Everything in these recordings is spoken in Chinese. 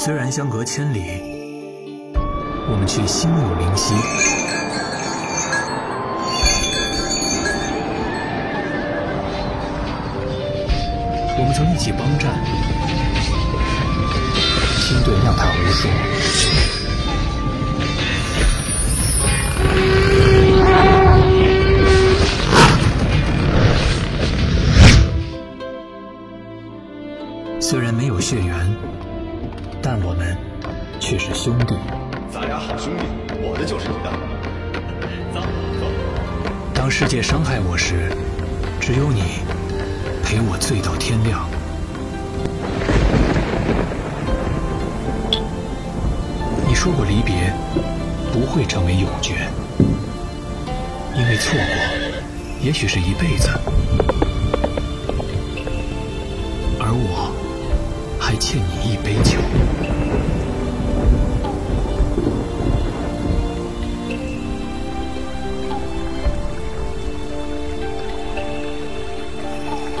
虽然相隔千里，我们却心有灵犀。我们曾一起帮战，亲对亮塔无数。虽然没有血缘，但我们却是兄弟。咱俩好兄弟，我的就是你的。走走。当世界伤害我时，只有你陪我醉到天亮。你说过离别不会成为永诀，因为错过也许是一辈子，而我还欠你一杯酒。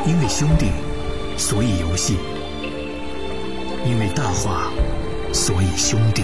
因为兄弟，所以游戏；因为大话，所以兄弟。